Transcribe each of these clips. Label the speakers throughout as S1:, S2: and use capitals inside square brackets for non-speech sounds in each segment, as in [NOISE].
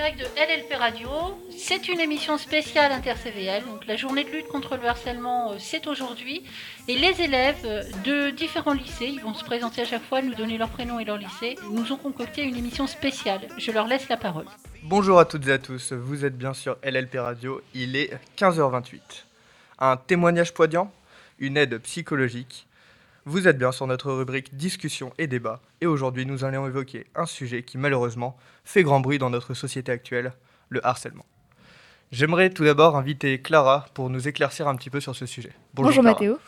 S1: Direct de LLP Radio. C'est une émission spéciale InterCVL, donc la journée de lutte contre le harcèlement, euh, c'est aujourd'hui. Et les élèves euh, de différents lycées, ils vont se présenter à chaque fois, nous donner leur prénom et leur lycée, nous ont concocté une émission spéciale. Je leur laisse la parole.
S2: Bonjour à toutes et à tous, vous êtes bien sur LLP Radio, il est 15h28. Un témoignage poignant, une aide psychologique. Vous êtes bien sur notre rubrique discussion et débat, et aujourd'hui nous allons évoquer un sujet qui malheureusement fait grand bruit dans notre société actuelle, le harcèlement. J'aimerais tout d'abord inviter Clara pour nous éclaircir un petit peu sur ce sujet.
S3: Bonjour,
S2: Clara.
S3: Mathéo.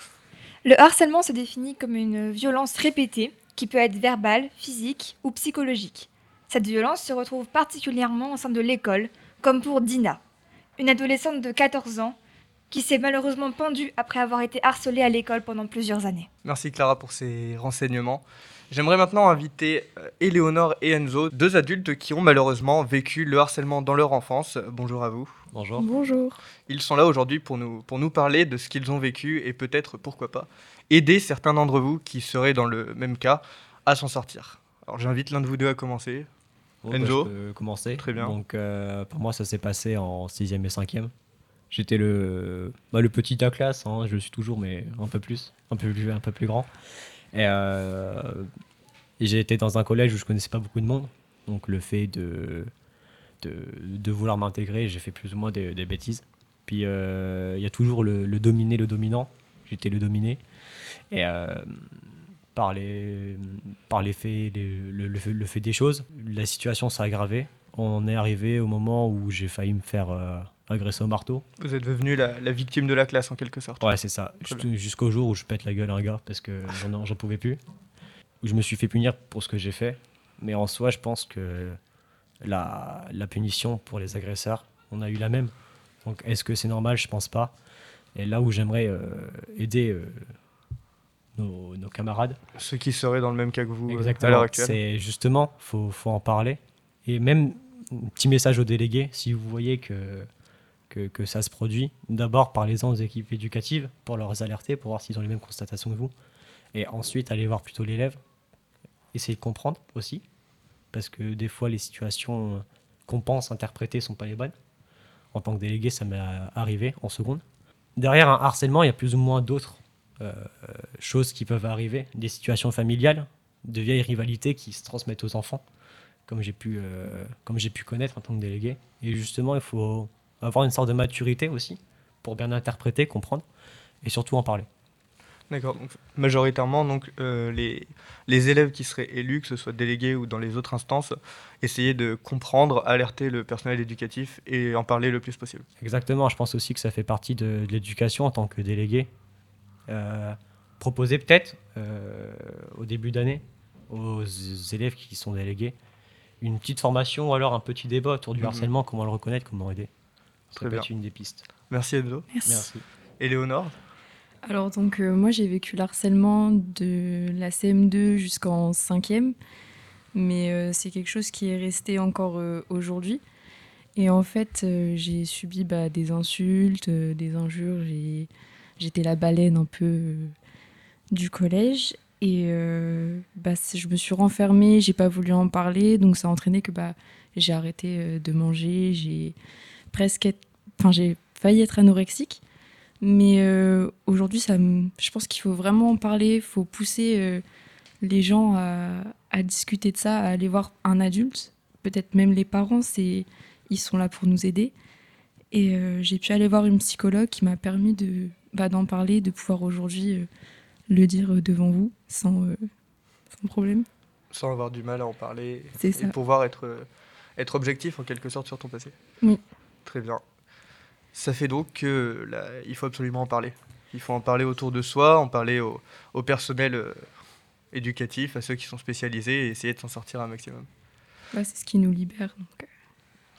S3: Le harcèlement se définit comme une violence répétée qui peut être verbale, physique ou psychologique. Cette violence se retrouve particulièrement au sein de l'école, comme pour Dina, une adolescente de 14 ans qui s'est malheureusement pendue après avoir été harcelée à l'école pendant plusieurs années.
S2: Merci Clara pour ces renseignements. J'aimerais maintenant inviter euh, Éléonore et Enzo, deux adultes qui ont malheureusement vécu le harcèlement dans leur enfance. Bonjour à vous.
S4: Bonjour.
S3: Bonjour.
S2: Ils sont là aujourd'hui pour nous, pour nous parler de ce qu'ils ont vécu et peut-être, pourquoi pas, aider certains d'entre vous qui seraient dans le même cas à s'en sortir. Alors j'invite l'un de vous deux à commencer.
S4: Bon,
S2: Enzo.
S4: bah, je peux commencer.
S2: Très bien.
S4: Donc, euh, pour moi, ça s'est passé en 6e et 5e. J'étais le, bah, le petit la classe, hein, je le suis toujours, mais un peu plus, un peu plus, un peu plus grand. Et, euh, j'ai été dans un collège où je connaissais pas beaucoup de monde. Donc, le fait de, de, vouloir m'intégrer, j'ai fait plus ou moins des, des bêtises. Puis, euh, il y a toujours le, le dominé, le dominant. J'étais le dominé. Et euh, par, les, par les faits, le, le fait- le fait des choses, la situation s'est aggravée. On est arrivé au moment où j'ai failli me faire agresser au marteau.
S2: Vous êtes devenu la, la victime de la classe en quelque sorte.
S4: Ouais, c'est ça. Jusqu'au jour où je pète la gueule à un gars parce que j'en pouvais plus. Où je me suis fait punir pour ce que j'ai fait. Mais en soi, je pense que la, la punition pour les agresseurs, on a eu la même. Donc est-ce que c'est normal? Je pense pas. Et là où j'aimerais euh, aider euh, nos, nos camarades,
S2: Ceux qui seraient dans le même cas que vous euh, à l'heure
S4: Exactement.
S2: actuelle.
S4: C'est justement, faut, faut en parler. Et même, un petit message aux délégués, si vous voyez que, que, ça se produit, d'abord parlez-en aux équipes éducatives pour leur alerter, pour voir s'ils ont les mêmes constatations que vous. Et ensuite, allez voir plutôt l'élève. Essayez de comprendre aussi. Parce que des fois, les situations qu'on pense interpréter sont pas les bonnes. En tant que délégué, ça m'est arrivé en seconde. Derrière un harcèlement, il y a plus ou moins d'autres euh, choses qui peuvent arriver, des situations familiales, de vieilles rivalités qui se transmettent aux enfants, comme j'ai pu, euh, comme j'ai pu connaître en tant que délégué. Et justement, il faut avoir une sorte de maturité aussi pour bien interpréter, comprendre et surtout en parler.
S2: D'accord. Donc, majoritairement, donc, euh, les, les élèves qui seraient élus, que ce soit délégués ou dans les autres instances, essayer de comprendre, alerter le personnel éducatif et en parler le plus possible.
S4: Exactement, je pense aussi que ça fait partie de, de l'éducation en tant que délégué. Euh, proposer peut-être euh, au début d'année aux élèves qui sont délégués une petite formation ou alors un petit débat autour du
S2: Mhm.
S4: harcèlement, comment le reconnaître, comment aider. Ça
S2: Très
S4: peut
S2: bien.
S4: être une des pistes.
S2: Merci Enzo.
S4: Merci.
S2: Éléonore
S5: Alors donc euh, moi j'ai vécu le harcèlement de la CM2 jusqu'en 5e, mais euh, c'est quelque chose qui est resté encore euh, aujourd'hui. Et en fait euh, j'ai subi bah, des insultes, euh, des injures, j'étais la baleine un peu euh, du collège. Et euh, bah, je me suis renfermée, j'ai pas voulu en parler, donc ça a entraîné que bah, j'ai arrêté euh, de manger, j'ai presque, être- enfin j'ai failli être anorexique. Mais euh, aujourd'hui, ça me- je pense qu'il faut vraiment en parler, il faut pousser euh, les gens à, à discuter de ça, à aller voir un adulte, peut-être même les parents, c'est, ils sont là pour nous aider. Et euh, j'ai pu aller voir une psychologue qui m'a permis de, bah, d'en parler, de pouvoir aujourd'hui le dire devant vous sans, sans problème.
S2: sans avoir du mal à en parler
S5: C'est
S2: et
S5: ça.
S2: pouvoir être, être objectif en quelque sorte sur ton passé.
S5: Oui.
S2: Très bien. Ça fait donc que là, il faut absolument en parler. Il faut en parler autour de soi, en parler au, au personnel euh, éducatif, à ceux qui sont spécialisés et essayer de s'en sortir un maximum.
S5: Bah, c'est ce qui nous libère. donc, euh.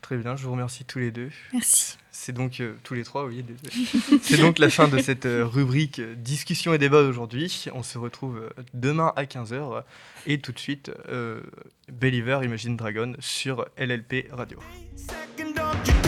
S2: Très bien, je vous remercie tous les deux.
S3: Merci.
S2: C'est donc euh, tous les trois, oui. [LAUGHS] C'est donc la fin de cette euh, rubrique discussion et débat d'aujourd'hui. On se retrouve demain à 15h et tout de suite Believer Imagine Dragon sur LLP Radio.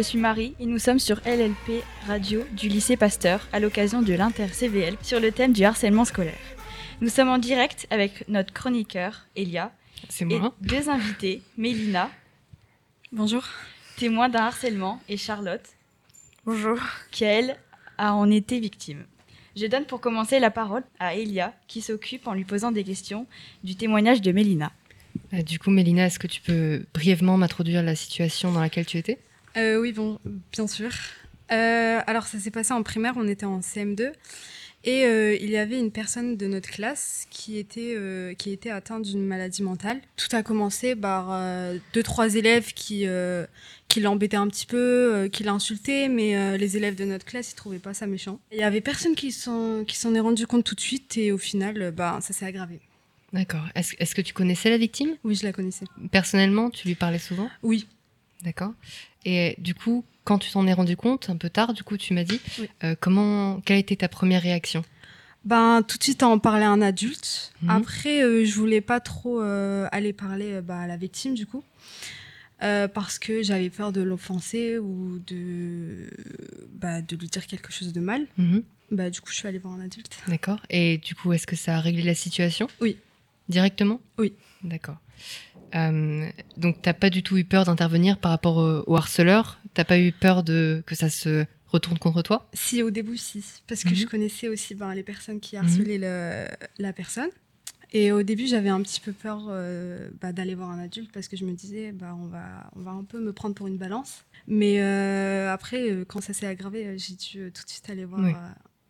S6: je suis Marie et nous sommes sur LLP Radio du lycée Pasteur à l'occasion de l'inter-CVL sur le thème du harcèlement scolaire. Nous sommes en direct avec notre chroniqueur Elia
S7: C'est
S6: et
S7: moi.
S6: deux invités, Mélina,
S7: Bonjour.
S6: témoin d'un harcèlement, et Charlotte,
S7: Bonjour.
S6: qui elle a en été victime. Je donne pour commencer la parole à Elia qui s'occupe en lui posant des questions du témoignage de Mélina.
S7: Euh, du coup, Mélina, est-ce que tu peux brièvement m'introduire la situation dans laquelle tu étais?
S8: Euh, oui, bon, bien sûr. Euh, alors, ça s'est passé en primaire, on était en CM2. Et euh, il y avait une personne de notre classe qui était, euh, qui était atteinte d'une maladie mentale. Tout a commencé par euh, deux, trois élèves qui, qui l'embêtaient un petit peu, qui l'insultaient, mais les élèves de notre classe, ils trouvaient pas ça méchant. Il y avait personne qui s'en qui s'en est rendu compte tout de suite et au final, bah, ça s'est aggravé.
S7: D'accord. Est-ce est-ce que tu connaissais la victime?
S8: Oui, je la connaissais.
S7: Personnellement, tu lui parlais souvent?
S8: Oui.
S7: D'accord. Et du coup, quand tu t'en es rendu compte, un peu tard, du coup, tu m'as dit,
S8: Oui.
S7: euh, comment, quelle a été ta première réaction?
S8: Ben, tout de suite, à en parler à un adulte.
S7: Mhm.
S8: Après, euh, je voulais pas trop euh, aller parler euh, bah, à la victime, du coup. Euh, parce que j'avais peur de l'offenser ou de, bah, de lui dire quelque chose de mal. Bah, du coup, je suis allée voir un adulte.
S7: D'accord. Et du coup, est-ce que ça a réglé la situation?
S8: Oui.
S7: Directement?
S8: Oui.
S7: D'accord. Euh, donc, t'as pas du tout eu peur d'intervenir par rapport au, au harceleur? T'as pas eu peur de que ça se retourne contre toi?
S8: Si, au début, si. Parce que
S7: Mhm.
S8: je connaissais aussi ben, les personnes qui harcelaient le- la personne. Et au début, j'avais un petit peu peur euh, bah, d'aller voir un adulte parce que je me disais, bah, on, va, on va un peu me prendre pour une balance. Mais euh, après, euh, quand ça s'est aggravé, j'ai dû tout de suite aller voir
S7: Oui.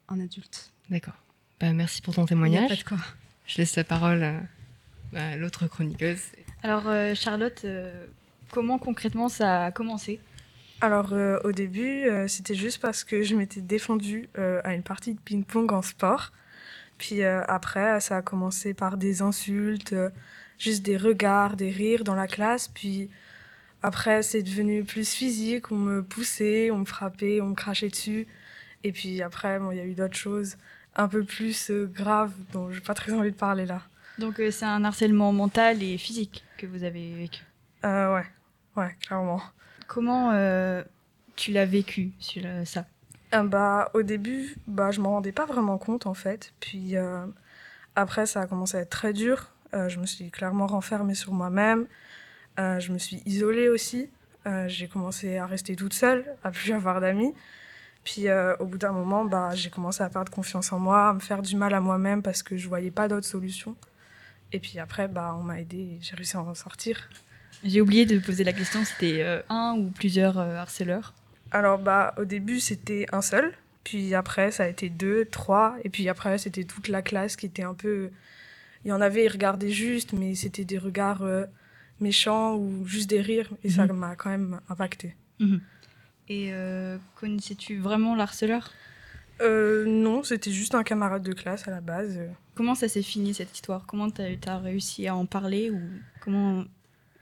S8: un adulte.
S7: D'accord. Bah, merci pour ton témoignage.
S8: pas de quoi.
S7: Je laisse la parole à, à l'autre chroniqueuse.
S6: Alors euh, Charlotte, euh, comment concrètement ça a commencé?
S9: Alors euh, au début, c'était juste parce que je m'étais défendue à une partie de ping-pong en sport. Puis après, ça a commencé par des insultes, juste des regards, des rires dans la classe. Puis après, c'est devenu plus physique. On me poussait, on me frappait, on me crachait dessus. Et puis après, il y a eu d'autres choses un peu plus graves dont j'ai pas très envie de parler là.
S6: Donc euh, c'est un harcèlement mental et physique que vous avez vécu.
S9: Euh, ouais, ouais, clairement.
S6: Comment euh, tu l'as vécu sur euh, ça?
S9: Bah, au début, bah, je m'en rendais pas vraiment compte en fait. Puis après, ça a commencé à être très dur. Je me suis clairement renfermée sur moi-même. Je me suis isolée aussi. J'ai commencé à rester toute seule, à plus [LAUGHS] avoir d'amis. Puis euh, au bout d'un moment, bah, j'ai commencé à perdre confiance en moi, à me faire du mal à moi-même parce que je voyais pas d'autre solution. Et puis après, bah, on m'a aidé et j'ai réussi à en sortir.
S6: J'ai oublié de poser la question, c'était euh, un ou plusieurs euh, harceleurs?
S9: Alors, bah, au début, c'était un seul. Puis après, ça a été deux, trois. Et puis après, c'était toute la classe qui était un peu. Il y en avait, ils regardaient juste, mais c'était des regards euh, méchants ou juste des rires. Et ça
S6: Mhm.
S9: m'a quand même impacté.
S6: Et euh, connaissais-tu vraiment l'harceleur?
S9: Non, c'était juste un camarade de classe à la base.
S6: Comment ça s'est fini cette histoire? Comment tu as, réussi à en parler ou comment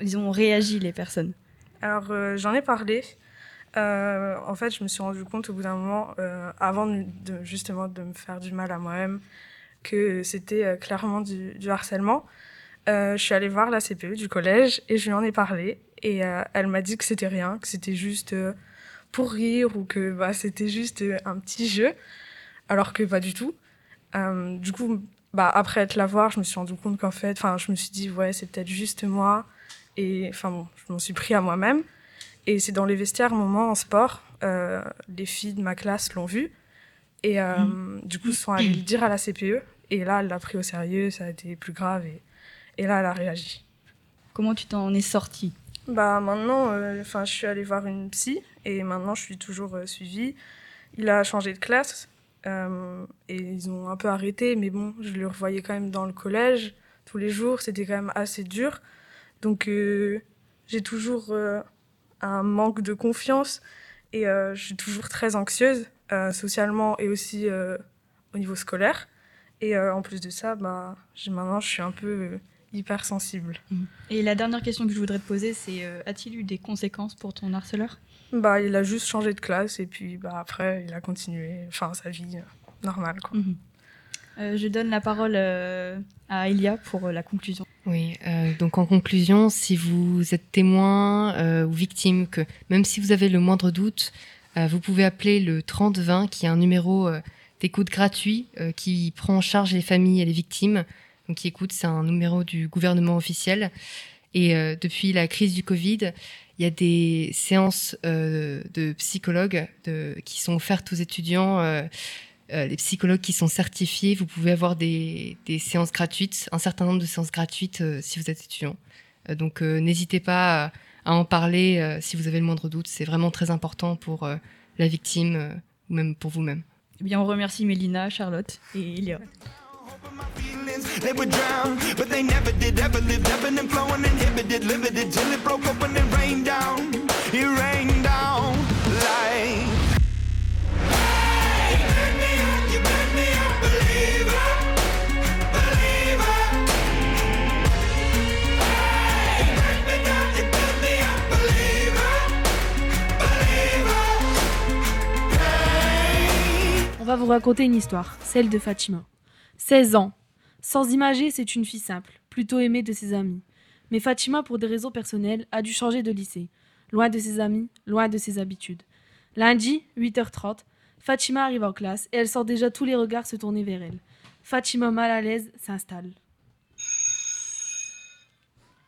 S6: ils ont réagi les personnes?
S9: Alors, euh, j'en ai parlé. Euh, en fait, je me suis rendu compte au bout d'un moment, euh, avant justement de me faire du mal à moi-même, que c'était clairement du, harcèlement. Je suis allée voir la CPE du collège et je lui en ai parlé. Et elle m'a dit que c'était rien, que c'était juste pour rire ou que bah, c'était juste un petit jeu, alors que pas du tout. Du coup, bah, après être la voir, je me suis rendu compte qu'en fait, enfin, je me suis dit, ouais, c'est peut-être juste moi. Et enfin bon, je m'en suis pris à moi-même. Et c'est dans les vestiaires, un moment en sport, euh, les filles de ma classe l'ont vu. Et euh, du coup, sont allées le dire à la CPE. Et là, elle l'a pris au sérieux, ça a été plus grave. Et, et là, elle a réagi.
S6: Comment tu t'en es sortie?
S9: Bah maintenant, euh, je suis allée voir une psy et maintenant je suis toujours suivie. Il a changé de classe euh, et ils ont un peu arrêté, mais bon, je le revoyais quand même dans le collège tous les jours. C'était quand même assez dur, donc euh, j'ai toujours euh, un manque de confiance et je suis toujours très anxieuse socialement et aussi au niveau scolaire. Et en plus de ça, bah, maintenant je suis un peu euh, hypersensible.
S6: Et la dernière question que je voudrais te poser, c'est euh, a-t-il eu des conséquences pour ton harceleur?
S9: Bah, il a juste changé de classe et puis bah, après, il a continué enfin, sa vie euh, normale. Quoi.
S6: Euh, Je donne la parole euh, à Elia pour euh, la conclusion.
S7: Oui, euh, donc en conclusion, si vous êtes témoin euh, ou victime, que même si vous avez le moindre doute, euh, vous pouvez appeler le 3020, qui est un numéro euh, d'écoute gratuit euh, qui prend en charge les familles et les victimes. Qui écoute, c'est un numéro du gouvernement officiel. Et euh, depuis la crise du Covid, il y a des séances euh, de psychologues qui sont offertes aux étudiants. euh, euh, les psychologues qui sont certifiés, vous pouvez avoir des, séances gratuites, un certain nombre de séances gratuites euh, si vous êtes étudiant. Euh, donc euh, n'hésitez pas à, en parler euh, si vous avez le moindre doute. C'est vraiment très important pour euh, la victime euh, ou même pour vous-même.
S6: Eh bien, on remercie Mélina, Charlotte et Elia.
S10: On va vous raconter une histoire, celle de Fatima. 16 ans. Sans imager, c'est une fille simple, plutôt aimée de ses amis. Mais Fatima, pour des raisons personnelles, a dû changer de lycée. Loin de ses amis, loin de ses habitudes. Lundi, 8h30, Fatima arrive en classe et elle sent déjà tous les regards se tourner vers elle. Fatima, mal à l'aise, s'installe.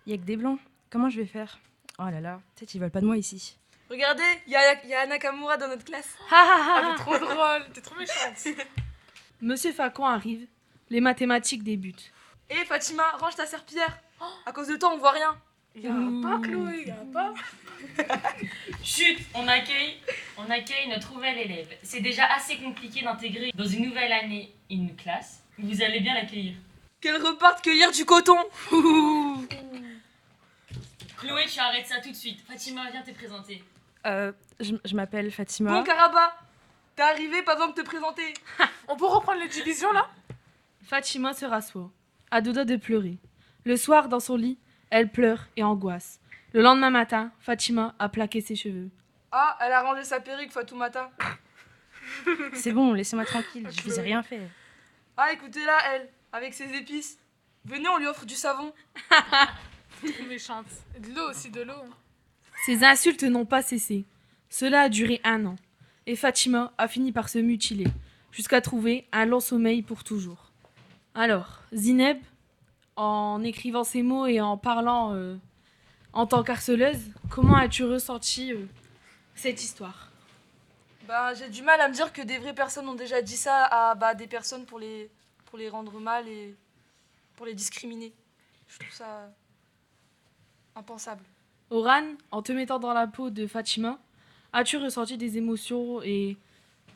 S11: Il y a que des blancs. Comment je vais faire? Oh là là, peut-être ils veulent pas de moi ici.
S12: Regardez, il y a, y a Nakamura dans notre classe.
S10: Ah,
S12: t'es trop drôle, t'es trop méchante. [LAUGHS]
S10: Monsieur Facon arrive, les mathématiques débutent.
S12: Hé Fatima, range ta serpillière. À cause de toi, on voit rien.
S10: Y a un
S12: pas, Chloé, y a pas.
S13: Chut, on accueille, on accueille notre nouvel élève. C'est déjà assez compliqué d'intégrer dans une nouvelle année une classe. Vous allez bien l'accueillir.
S12: Qu'elle reparte cueillir du coton. [LAUGHS]
S13: Chloé, tu arrêtes ça tout de suite. Fatima, viens te présenter.
S11: Euh, je, je m'appelle Fatima.
S12: Bon, Caraba, t'es arrivé, pas besoin de te présenter. [LAUGHS]
S10: On peut reprendre les divisions là? Fatima se rassoit, à deux doigts de pleurer. Le soir, dans son lit, elle pleure et angoisse. Le lendemain matin, Fatima a plaqué ses cheveux.
S12: Ah, elle a rangé sa perruque, Fatoumata. [LAUGHS]
S11: C'est bon, laissez-moi tranquille, je vous ai rien fait.
S12: Ah, écoutez-la, elle, avec ses épices. Venez, on lui offre du savon.
S10: Trop [LAUGHS] méchante. De l'eau aussi, de l'eau. Ces insultes n'ont pas cessé. Cela a duré un an. Et Fatima a fini par se mutiler, jusqu'à trouver un long sommeil pour toujours. Alors, Zineb, en écrivant ces mots et en parlant euh, en tant qu'harceleuse, comment as-tu ressenti euh, cette histoire?
S12: Bah, j'ai du mal à me dire que des vraies personnes ont déjà dit ça à bah, des personnes pour les, pour les rendre mal et pour les discriminer. Je trouve ça impensable.
S10: Oran, en te mettant dans la peau de Fatima, as-tu ressenti des émotions et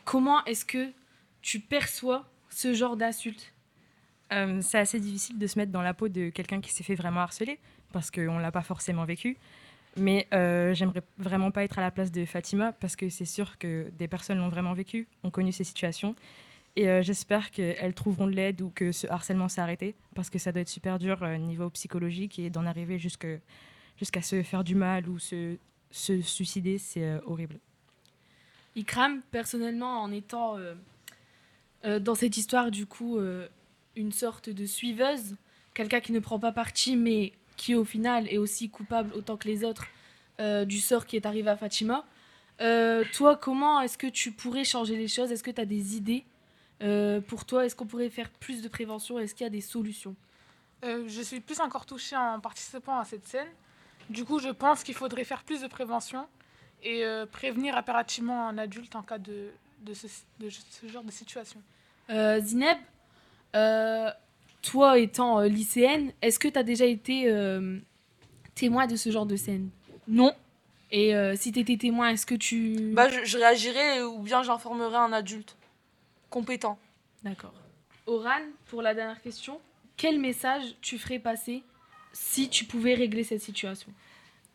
S10: comment est-ce que tu perçois ce genre d'insultes?
S11: Euh, c'est assez difficile de se mettre dans la peau de quelqu'un qui s'est fait vraiment harceler, parce qu'on ne l'a pas forcément vécu. Mais euh, j'aimerais vraiment pas être à la place de Fatima, parce que c'est sûr que des personnes l'ont vraiment vécu, ont connu ces situations. Et euh, j'espère qu'elles trouveront de l'aide ou que ce harcèlement s'est arrêté, parce que ça doit être super dur au niveau psychologique et d'en arriver jusqu'à se faire du mal ou se, se suicider, c'est horrible.
S10: Ikram, personnellement, en étant dans cette histoire, du coup, une sorte de suiveuse, quelqu'un qui ne prend pas parti, mais qui, au final, est aussi coupable autant que les autres euh, du sort qui est arrivé à Fatima. Euh, toi, comment est-ce que tu pourrais changer les choses? Est-ce que tu as des idées Euh, pour toi, est-ce qu'on pourrait faire plus de prévention? Est-ce qu'il y a des solutions?
S14: Je suis plus encore touchée en participant à cette scène. Du coup, je pense qu'il faudrait faire plus de prévention et prévenir impérativement un adulte en cas de, de, ce, de ce genre de situation.
S10: Zineb, toi étant euh, lycéenne, est-ce que tu as déjà été euh, témoin de ce genre de scène?
S12: Non.
S10: Et euh, si tu étais témoin, est-ce que tu...
S12: Bah, je, je réagirais ou bien j'informerais un adulte compétent.
S10: D'accord. Oran, pour la dernière question, quel message tu ferais passer si tu pouvais régler cette situation?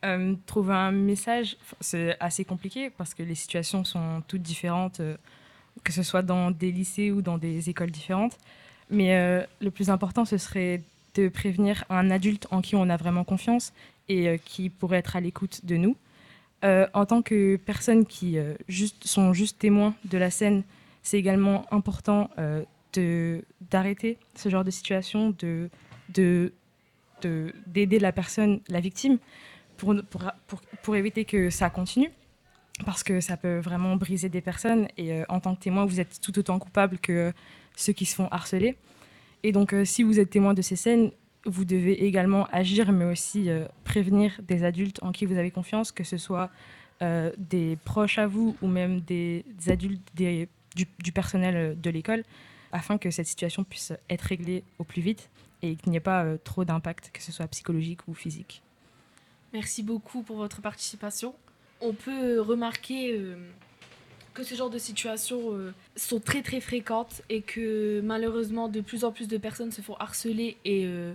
S11: Euh, trouver un message, c'est assez compliqué parce que les situations sont toutes différentes, euh, que ce soit dans des lycées ou dans des écoles différentes. Mais euh, le plus important, ce serait de prévenir un adulte en qui on a vraiment confiance et euh, qui pourrait être à l'écoute de nous. Euh, en tant que personnes qui sont juste témoins de la scène, c'est également important d'arrêter ce genre de situation, de, de, de- d'aider la personne, la victime, pour, pour, éviter que ça continue. Parce que ça peut vraiment briser des personnes. Et en tant que témoin, vous êtes tout autant coupable que ceux qui se font harceler. Et donc, euh, si vous êtes témoin de ces scènes, vous devez également agir, mais aussi euh, prévenir des adultes en qui vous avez confiance, que ce soit euh, des proches à vous ou même des, adultes des- du, personnel de l'école, afin que cette situation puisse être réglée au plus vite et qu'il n'y ait pas trop d'impact, que ce soit psychologique ou physique.
S10: Merci beaucoup pour votre participation. On peut remarquer que ce genre de situations euh, sont très très fréquentes et que malheureusement de plus en plus de personnes se font harceler et euh,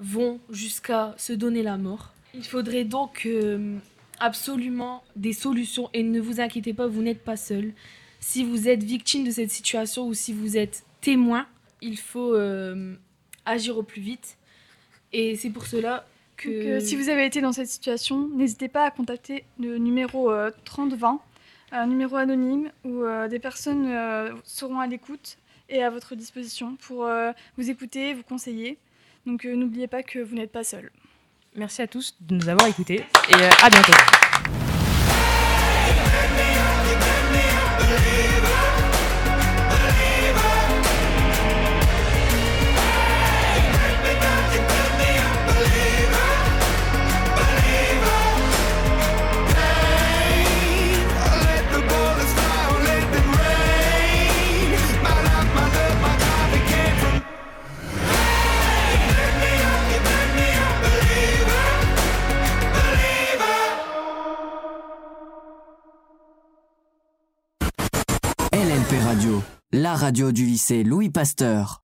S10: vont jusqu'à se donner la mort. Il faudrait donc euh, absolument des solutions et ne vous inquiétez pas, vous n'êtes pas seul. Si vous êtes victime de cette situation ou si vous êtes témoin, il faut agir au plus vite. Et c'est pour cela que...
S15: Si vous avez été dans cette situation, n'hésitez pas à contacter le numéro euh, 3020, un numéro anonyme où euh, des personnes euh, seront à l'écoute et à votre disposition pour euh, vous écouter, vous conseiller. Donc n'oubliez pas que vous n'êtes pas seul.
S11: Merci à tous de nous avoir écoutés et à bientôt.
S16: Radio du lycée Louis Pasteur.